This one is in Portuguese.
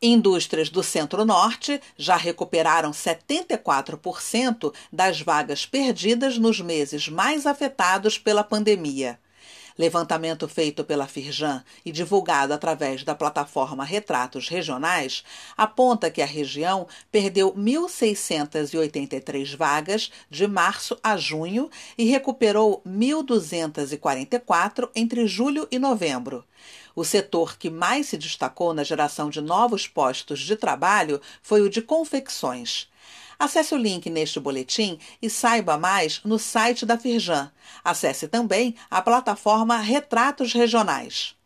Indústrias do Centro-Norte já recuperaram 74% das vagas perdidas nos meses mais afetados pela pandemia. Levantamento feito pela Firjan e divulgado através da plataforma Retratos Regionais aponta que a região perdeu 1.683 vagas de março a junho e recuperou 1.244 entre julho e novembro. O setor que mais se destacou na geração de novos postos de trabalho foi o de confecções. Acesse o link neste boletim e saiba mais no site da Firjan. Acesse também a plataforma Retratos Regionais.